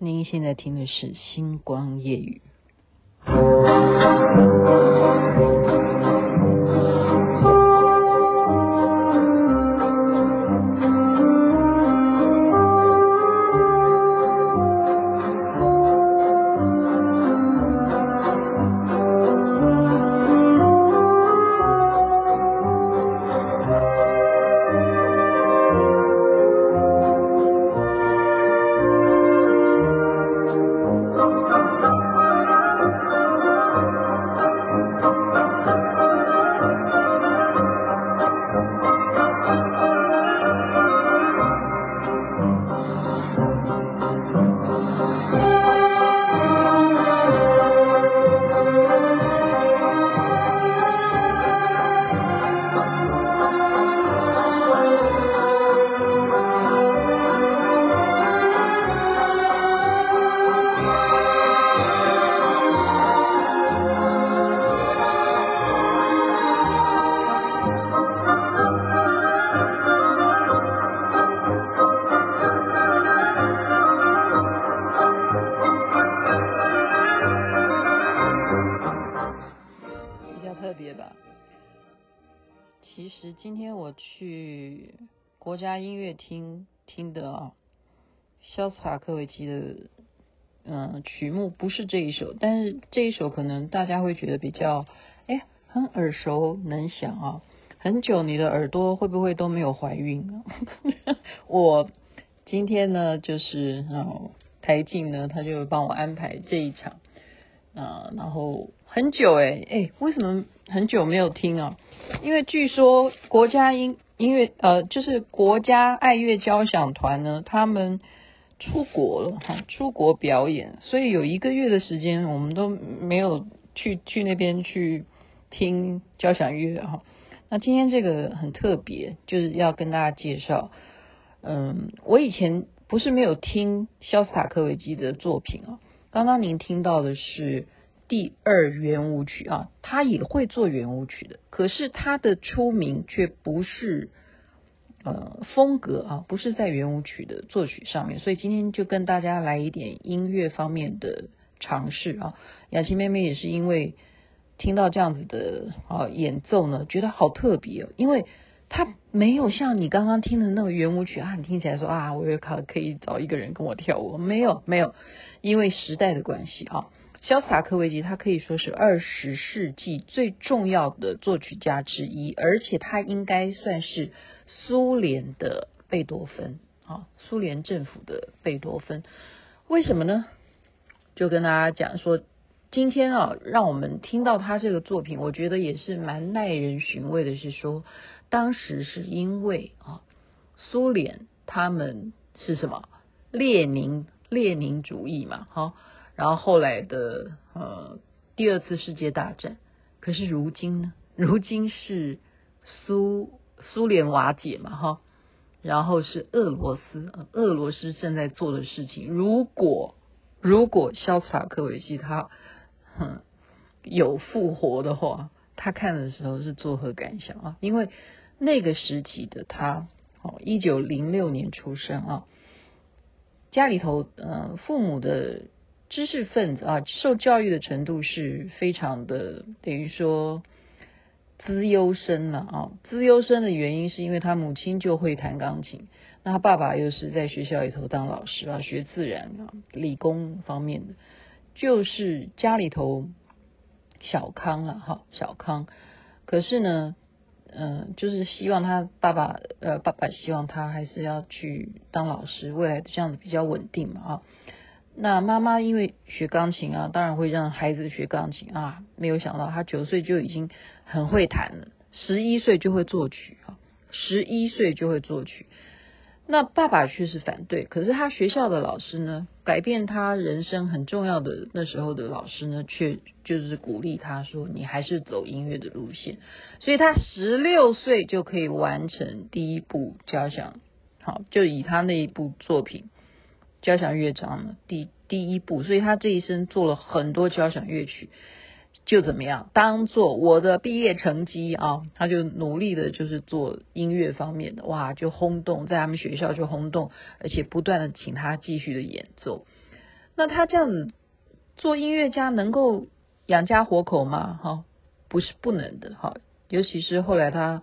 您现在听的是《星光夜雨》。家音乐厅听的啊，肖斯塔科维奇的嗯曲目不是这一首，但是这一首可能大家会觉得比较哎很耳熟能详啊。很久你的耳朵会不会都没有怀孕啊？我今天呢就是嗯台静呢他就帮我安排这一场啊，然后很久哎哎为什么很久没有听啊？因为据说国家音音乐呃，就是国家爱乐交响团呢，他们出国了哈，出国表演，所以有一个月的时间，我们都没有去去那边去听交响乐哈。那今天这个很特别，就是要跟大家介绍，嗯，我以前不是没有听肖斯塔科维奇的作品啊，刚刚您听到的是。第二圆舞曲啊，他也会做圆舞曲的，可是他的出名却不是呃风格啊，不是在圆舞曲的作曲上面，所以今天就跟大家来一点音乐方面的尝试啊。雅琪妹妹也是因为听到这样子的啊演奏呢，觉得好特别哦，因为他没有像你刚刚听的那个圆舞曲啊，你听起来说啊，我也可可以找一个人跟我跳舞，没有没有，因为时代的关系啊。肖斯塔科维奇，他可以说是二十世纪最重要的作曲家之一，而且他应该算是苏联的贝多芬啊，苏联政府的贝多芬。为什么呢？就跟大家讲说，今天啊，让我们听到他这个作品，我觉得也是蛮耐人寻味的。是说，当时是因为啊，苏联他们是什么？列宁列宁主义嘛，哈。然后后来的呃第二次世界大战，可是如今呢？如今是苏苏联瓦解嘛哈，然后是俄罗斯，俄罗斯正在做的事情。如果如果肖斯塔科维奇他哼有复活的话，他看的时候是作何感想啊？因为那个时期的他哦，一九零六年出生啊，家里头呃父母的。知识分子啊，受教育的程度是非常的，等于说资优生了啊。资优生的原因是因为他母亲就会弹钢琴，那他爸爸又是在学校里头当老师啊，学自然啊，理工方面的，就是家里头小康了哈，小康。可是呢，嗯、就是希望他爸爸，呃，爸爸希望他还是要去当老师，未来这样子比较稳定嘛啊。那妈妈因为学钢琴啊，当然会让孩子学钢琴啊。没有想到他九岁就已经很会弹了，十一岁就会作曲啊，十一岁就会作曲。那爸爸却是反对，可是他学校的老师呢，改变他人生很重要的那时候的老师呢，却就是鼓励他说：“你还是走音乐的路线。”所以他十六岁就可以完成第一部交响，好，就以他那一部作品。交响乐章的，第第一部，所以他这一生做了很多交响乐曲，就怎么样，当做我的毕业成绩啊，他就努力的就是做音乐方面的，哇，就轰动，在他们学校就轰动，而且不断的请他继续的演奏。那他这样子做音乐家能够养家活口吗？哈，不是不能的哈。尤其是后来他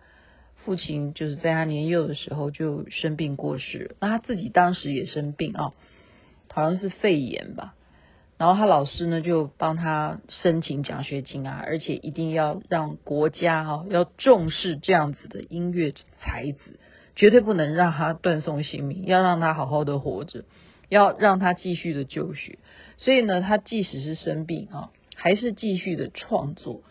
父亲就是在他年幼的时候就生病过世，那他自己当时也生病啊，好像是肺炎吧。然后他老师呢就帮他申请奖学金啊，而且一定要让国家哈要重视这样子的音乐才子，绝对不能让他断送性命，要让他好好的活着，要让他继续的就学。所以呢，他即使是生病啊，还是继续的创作。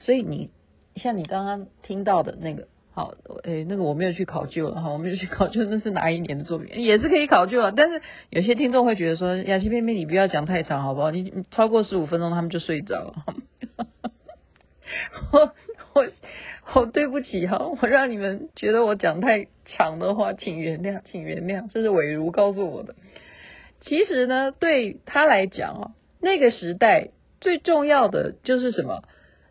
所以你像你刚刚听到的那个。好，诶，那个我没有去考究了哈，我没有去考究那是哪一年的作品，也是可以考究啊。但是有些听众会觉得说，雅琪妹妹你不要讲太长好不好？你你超过十五分钟他们就睡着了。我我我对不起哈，我让你们觉得我讲太长的话，请原谅，请原谅，这是伟如告诉我的。其实呢，对他来讲啊，那个时代最重要的就是什么？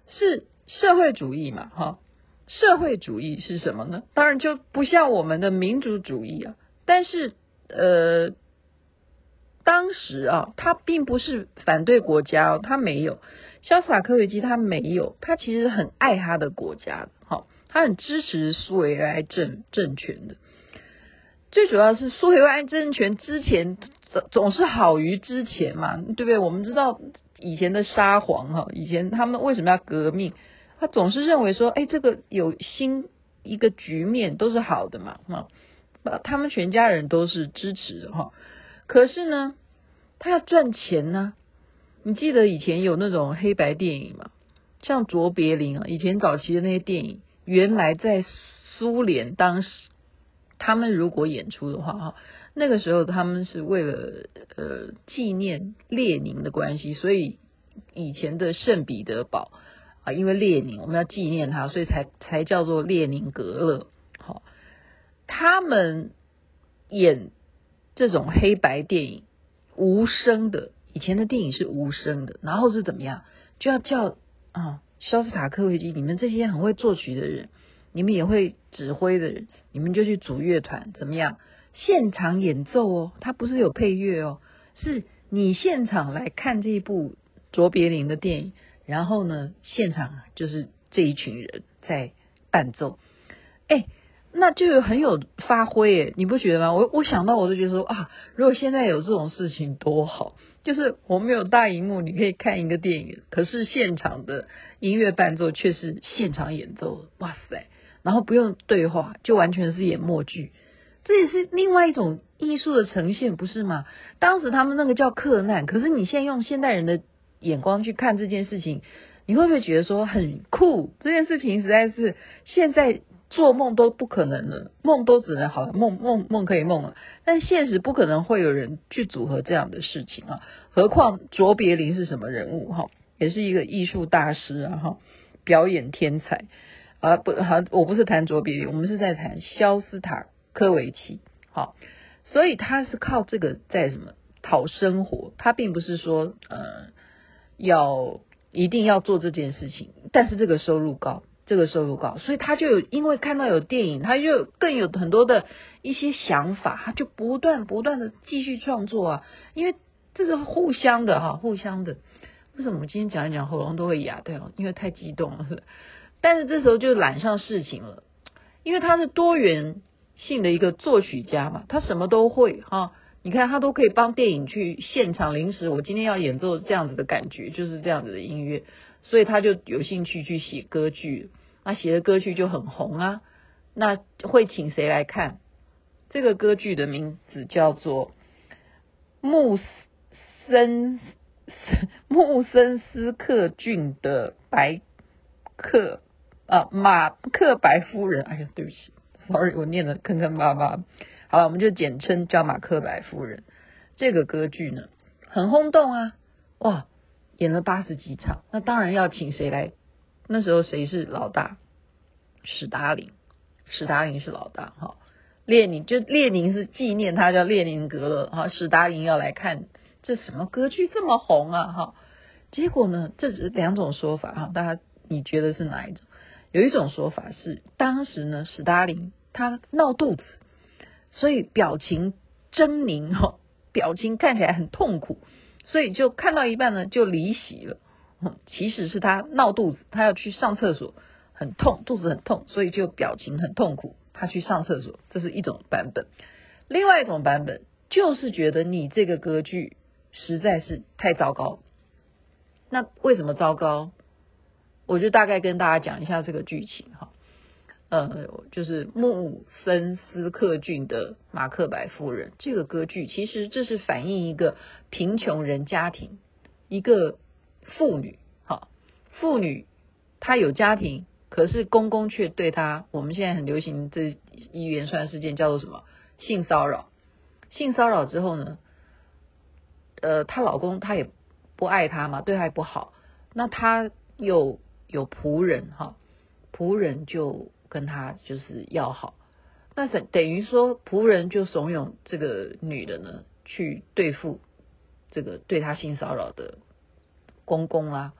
是社会主义嘛，哈。社会主义是什么呢？当然就不像我们的民族主义啊。但是呃，当时啊，他并不是反对国家哦，他没有。肖斯塔科维奇他没有，他其实很爱他的国家的，好，他很支持苏维埃政政权的。最主要是苏维埃政权之前总总是好于之前嘛，对不对？我们知道以前的沙皇哈，以前他们为什么要革命？他总是认为说，哎，这个有新一个局面都是好的嘛，哈，他们全家人都是支持的哈。可是呢，他要赚钱呢。你记得以前有那种黑白电影吗？像卓别林啊，以前早期的那些电影，原来在苏联当时，他们如果演出的话，哈，那个时候他们是为了呃纪念列宁的关系，所以以前的圣彼得堡。啊，因为列宁，我们要纪念他，所以才才叫做列宁格勒。好，他们演这种黑白电影，无声的。以前的电影是无声的，然后是怎么样？就要叫啊，肖斯塔科维奇，你们这些很会作曲的人，你们也会指挥的人，你们就去组乐团，怎么样？现场演奏哦，他不是有配乐哦，是你现场来看这一部卓别林的电影。然后呢，现场就是这一群人在伴奏，哎，那就有很有发挥，哎，你不觉得吗？我我想到我就觉得说啊，如果现在有这种事情多好，就是我们有大荧幕，你可以看一个电影，可是现场的音乐伴奏却是现场演奏，哇塞，然后不用对话，就完全是演默剧，这也是另外一种艺术的呈现，不是吗？当时他们那个叫克难，可是你现在用现代人的。眼光去看这件事情，你会不会觉得说很酷？这件事情实在是现在做梦都不可能了，梦都只能好，梦梦梦可以梦了，但现实不可能会有人去组合这样的事情啊！何况卓别林是什么人物哈？也是一个艺术大师啊哈，表演天才啊不好，我不是谈卓别林，我们是在谈肖斯塔科维奇好，所以他是靠这个在什么讨生活，他并不是说呃。要一定要做这件事情，但是这个收入高，这个收入高，所以他就有因为看到有电影，他就更有很多的一些想法，他就不断不断的继续创作啊，因为这是互相的哈，互相的。为什么我今天讲一讲喉咙都会哑掉？因为太激动了，但是这时候就揽上事情了，因为他是多元性的一个作曲家嘛，他什么都会哈。你看，他都可以帮电影去现场临时，我今天要演奏这样子的感觉，就是这样子的音乐，所以他就有兴趣去写歌剧，那写的歌剧就很红啊。那会请谁来看？这个歌剧的名字叫做穆森 穆森斯克郡的白克啊马克白夫人。哎呀，对不起，sorry，我念的坑坑巴巴。好了，我们就简称叫马克白夫人。这个歌剧呢，很轰动啊，哇，演了八十几场。那当然要请谁来？那时候谁是老大？史达林，史达林是老大哈。列宁就列宁是纪念他叫列宁格勒哈。史达林要来看这什么歌剧这么红啊哈？结果呢，这只是两种说法哈，大家你觉得是哪一种？有一种说法是，当时呢，史达林他闹肚子。所以表情狰狞哈，表情看起来很痛苦，所以就看到一半呢就离席了。其实是他闹肚子，他要去上厕所，很痛，肚子很痛，所以就表情很痛苦。他去上厕所，这是一种版本。另外一种版本就是觉得你这个歌剧实在是太糟糕。那为什么糟糕？我就大概跟大家讲一下这个剧情哈。呃，就是穆森斯克郡的《马克白夫人》这个歌剧，其实这是反映一个贫穷人家庭，一个妇女，哈，妇女她有家庭，可是公公却对她，我们现在很流行这一连串事件叫做什么？性骚扰。性骚扰之后呢，呃，她老公他也不爱她嘛，对她也不好，那她又有仆人，哈，仆人就。跟他就是要好，那等等于说仆人就怂恿这个女的呢去对付这个对他性骚扰的公公啦，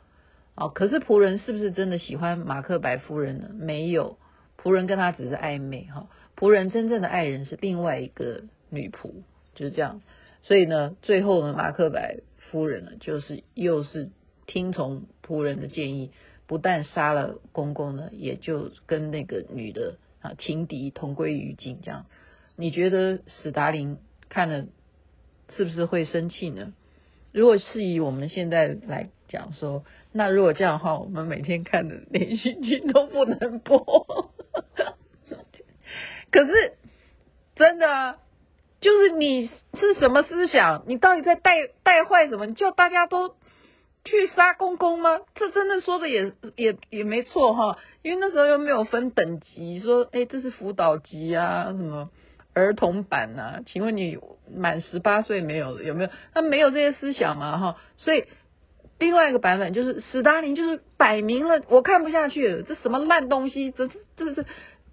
啊，可是仆人是不是真的喜欢马克白夫人呢？没有，仆人跟他只是暧昧哈，仆人真正的爱人是另外一个女仆，就是这样。所以呢，最后呢，马克白夫人呢，就是又是听从仆人的建议。不但杀了公公呢，也就跟那个女的啊情敌同归于尽。这样，你觉得史达林看了是不是会生气呢？如果是以我们现在来讲说，那如果这样的话，我们每天看的连续剧都不能播。可是真的，就是你是什么思想？你到底在带带坏什么？就大家都。去杀公公吗？这真的说的也也也没错哈，因为那时候又没有分等级，说哎这是辅导级啊，什么儿童版啊？请问你满十八岁没有？有没有？他没有这些思想嘛哈？所以另外一个版本就是史达林就是摆明了我看不下去了，这什么烂东西？这这这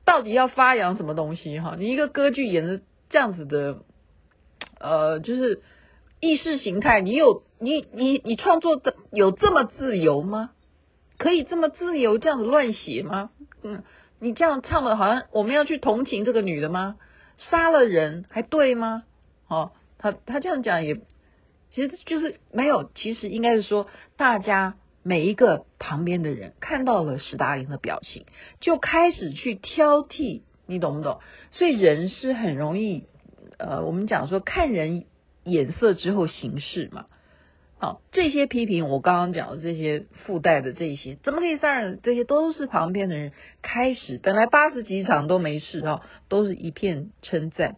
到底要发扬什么东西哈？你一个歌剧演的这样子的，呃，就是。意识形态，你有你你你创作的有这么自由吗？可以这么自由这样子乱写吗？嗯，你这样唱的好像我们要去同情这个女的吗？杀了人还对吗？哦，他他这样讲也其实就是没有，其实应该是说大家每一个旁边的人看到了史达林的表情，就开始去挑剔，你懂不懂？所以人是很容易，呃，我们讲说看人。眼色之后行事嘛，好，这些批评我刚刚讲的这些附带的这些，怎么可以杀人？这些都是旁边的人开始，本来八十几场都没事啊，都是一片称赞。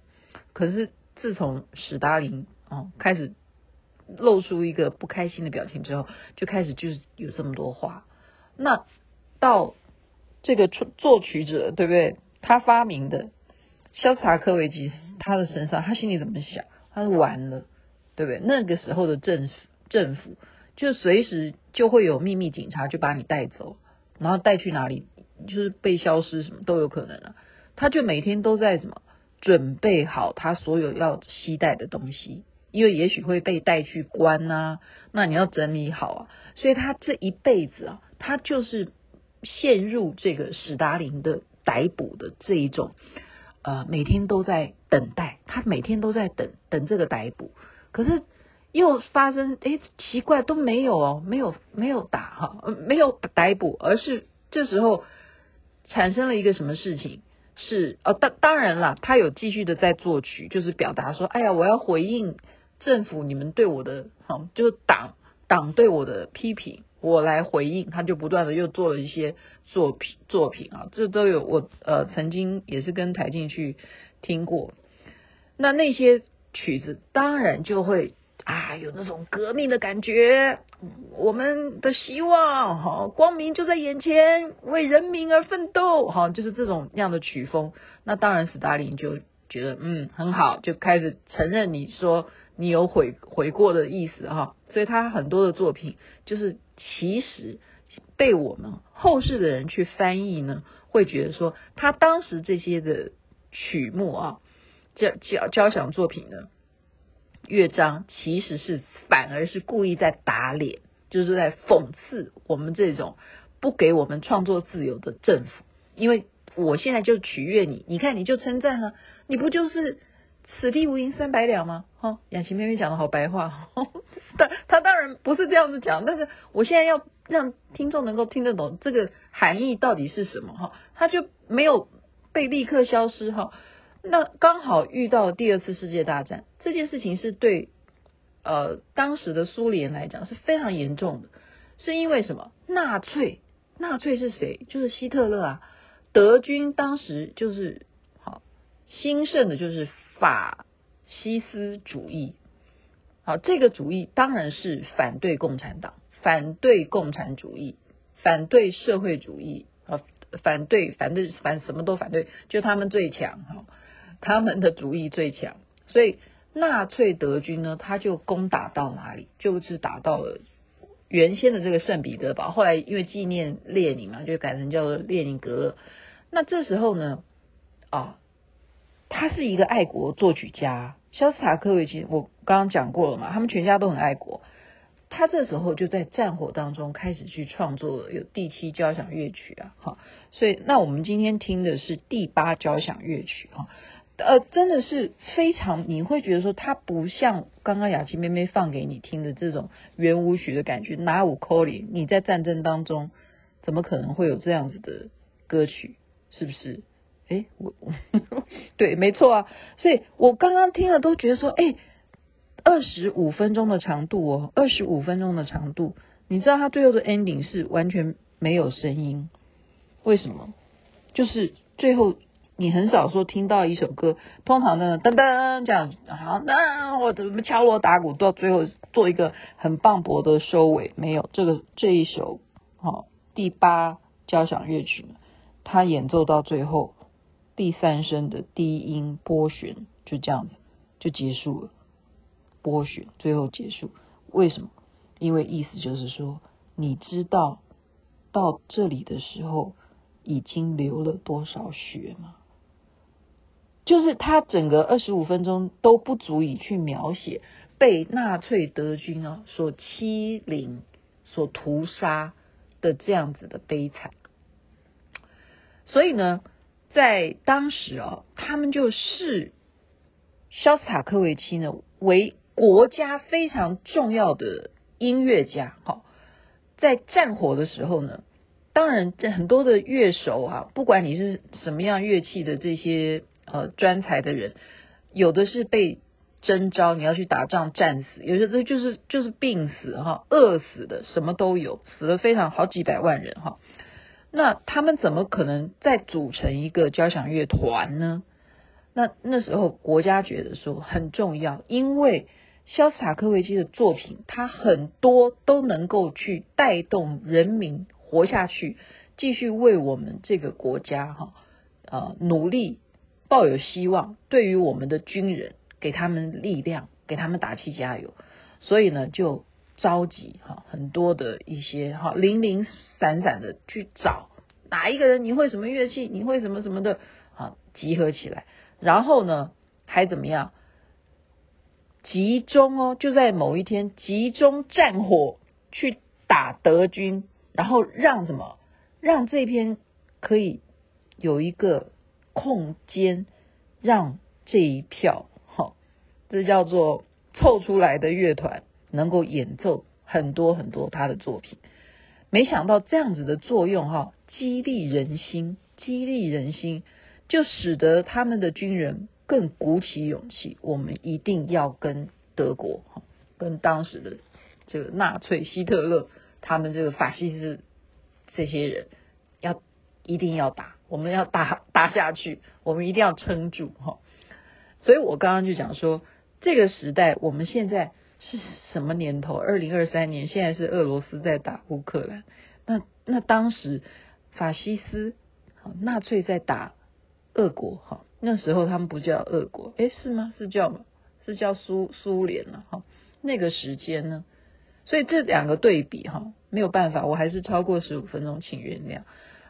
可是自从史达林哦开始露出一个不开心的表情之后，就开始就是有这么多话。那到这个作曲者对不对？他发明的萧察科维奇他的身上，他心里怎么想？他说完了，对不对？那个时候的政府政府就随时就会有秘密警察就把你带走，然后带去哪里，就是被消失什么都有可能啊。他就每天都在什么准备好他所有要携带的东西，因为也许会被带去关啊，那你要整理好啊。所以他这一辈子啊，他就是陷入这个史达林的逮捕的这一种。呃，每天都在等待，他每天都在等等这个逮捕，可是又发生，哎，奇怪，都没有哦，没有没有打哈，没有逮捕，而是这时候产生了一个什么事情？是哦，当当然了，他有继续的在作曲，就是表达说，哎呀，我要回应政府你们对我的，哈，就是党党对我的批评。我来回应，他就不断的又做了一些作品作品啊，这都有我呃曾经也是跟台静去听过，那那些曲子当然就会啊有那种革命的感觉，我们的希望哈光明就在眼前，为人民而奋斗哈，就是这种样的曲风，那当然史达林就觉得嗯很好，就开始承认你说你有悔悔过的意思哈，所以他很多的作品就是。其实被我们后世的人去翻译呢，会觉得说他当时这些的曲目啊，交交交响作品呢，乐章其实是反而是故意在打脸，就是在讽刺我们这种不给我们创作自由的政府。因为我现在就取悦你，你看你就称赞啊，你不就是此地无银三百两吗？哈，雅琪妹妹讲的好白话，但她当然不是这样子讲，但是我现在要让听众能够听得懂这个含义到底是什么哈，他就没有被立刻消失哈。那刚好遇到第二次世界大战这件事情是对呃当时的苏联来讲是非常严重的，是因为什么？纳粹，纳粹是谁？就是希特勒啊。德军当时就是好兴盛的，就是法西斯主义。好，这个主义当然是反对共产党，反对共产主义，反对社会主义啊，反对反对反什么都反对，就他们最强哈，他们的主义最强。所以纳粹德军呢，他就攻打到哪里，就是打到了原先的这个圣彼得堡，后来因为纪念列宁嘛，就改成叫做列宁格勒。那这时候呢，啊，他是一个爱国作曲家，肖斯塔科维奇，我刚刚讲过了嘛，他们全家都很爱国。他这时候就在战火当中开始去创作有第七交响乐曲啊，哈，所以那我们今天听的是第八交响乐曲啊，呃，真的是非常，你会觉得说它不像刚刚雅琪妹妹放给你听的这种圆舞曲的感觉，哪有可能？你在战争当中怎么可能会有这样子的歌曲？是不是？哎，我对，没错啊。所以我刚刚听了都觉得说，哎，二十五分钟的长度哦，二十五分钟的长度，你知道它最后的 ending 是完全没有声音，为什么？就是最后你很少说听到一首歌，通常呢噔噔这样，好，那我怎么敲锣打鼓到最后做一个很磅礴的收尾？没有，这个这一首好第八交响乐曲。他演奏到最后，第三声的低音拨弦就这样子就结束了，拨弦最后结束。为什么？因为意思就是说，你知道到这里的时候已经流了多少血吗？就是他整个二十五分钟都不足以去描写被纳粹德军啊所欺凌、所屠杀的这样子的悲惨。所以呢，在当时啊，他们就视肖斯塔科维奇呢为国家非常重要的音乐家。好，在战火的时候呢，当然这很多的乐手啊，不管你是什么样乐器的这些呃专才的人，有的是被征召你要去打仗战死，有些的就是就是病死哈，饿死的什么都有，死了非常好几百万人哈。那他们怎么可能再组成一个交响乐团呢？那那时候国家觉得说很重要，因为肖斯塔科维奇的作品，他很多都能够去带动人民活下去，继续为我们这个国家哈呃努力，抱有希望。对于我们的军人，给他们力量，给他们打气加油。所以呢，就。召集哈很多的一些哈零零散散的去找哪一个人，你会什么乐器，你会什么什么的啊，集合起来，然后呢还怎么样？集中哦，就在某一天集中战火去打德军，然后让什么？让这篇可以有一个空间，让这一票哈，这叫做凑出来的乐团。能够演奏很多很多他的作品，没想到这样子的作用哈，激励人心，激励人心，就使得他们的军人更鼓起勇气。我们一定要跟德国哈，跟当时的这个纳粹希特勒，他们这个法西斯这些人，要一定要打，我们要打打下去，我们一定要撑住哈。所以我刚刚就讲说，这个时代我们现在。是什么年头？二零二三年，现在是俄罗斯在打乌克兰。那那当时法西斯、纳粹在打俄国，哈，那时候他们不叫俄国，诶，是吗？是叫吗？是叫苏苏联了，哈。那个时间呢？所以这两个对比，哈，没有办法，我还是超过十五分钟，请原谅。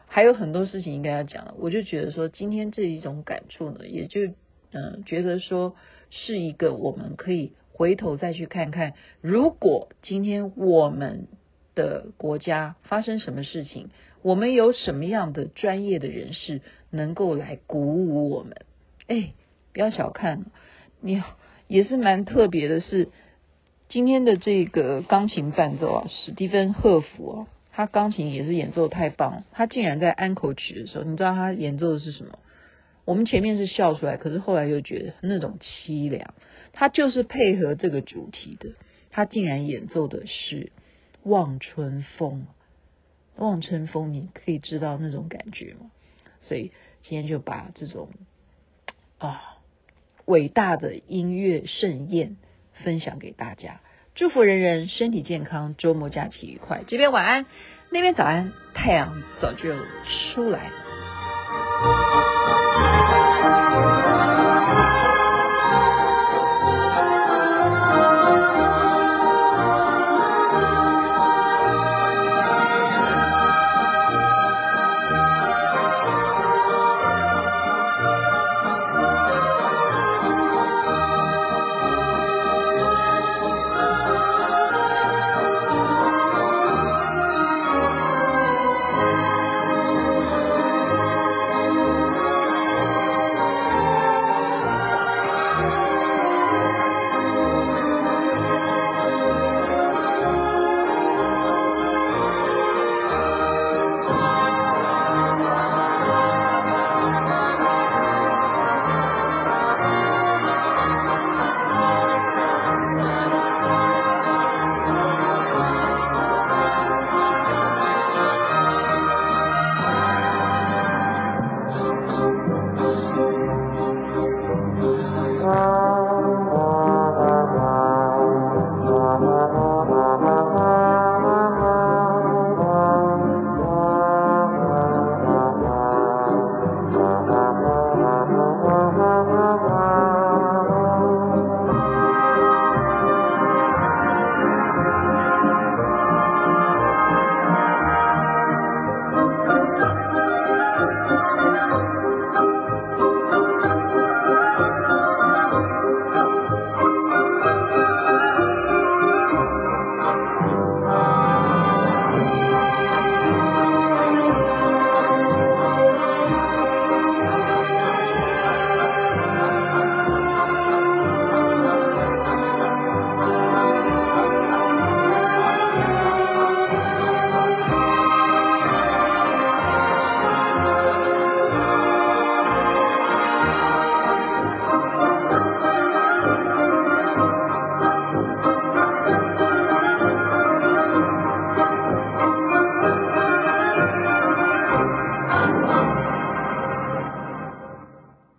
还有很多事情应该要讲，我就觉得说，今天这一种感触呢，也就嗯，觉得说是一个我们可以。回头再去看看，如果今天我们的国家发生什么事情，我们有什么样的专业的人士能够来鼓舞我们？哎，不要小看，你也是蛮特别的是，今天的这个钢琴伴奏啊，史蒂芬·赫弗啊，他钢琴也是演奏太棒了。他竟然在安可曲的时候，你知道他演奏的是什么？我们前面是笑出来，可是后来又觉得那种凄凉。他就是配合这个主题的，他竟然演奏的是《望春风》。望春风，你可以知道那种感觉吗？所以今天就把这种啊伟大的音乐盛宴分享给大家，祝福人人身体健康，周末假期愉快。这边晚安，那边早安，太阳早就出来了。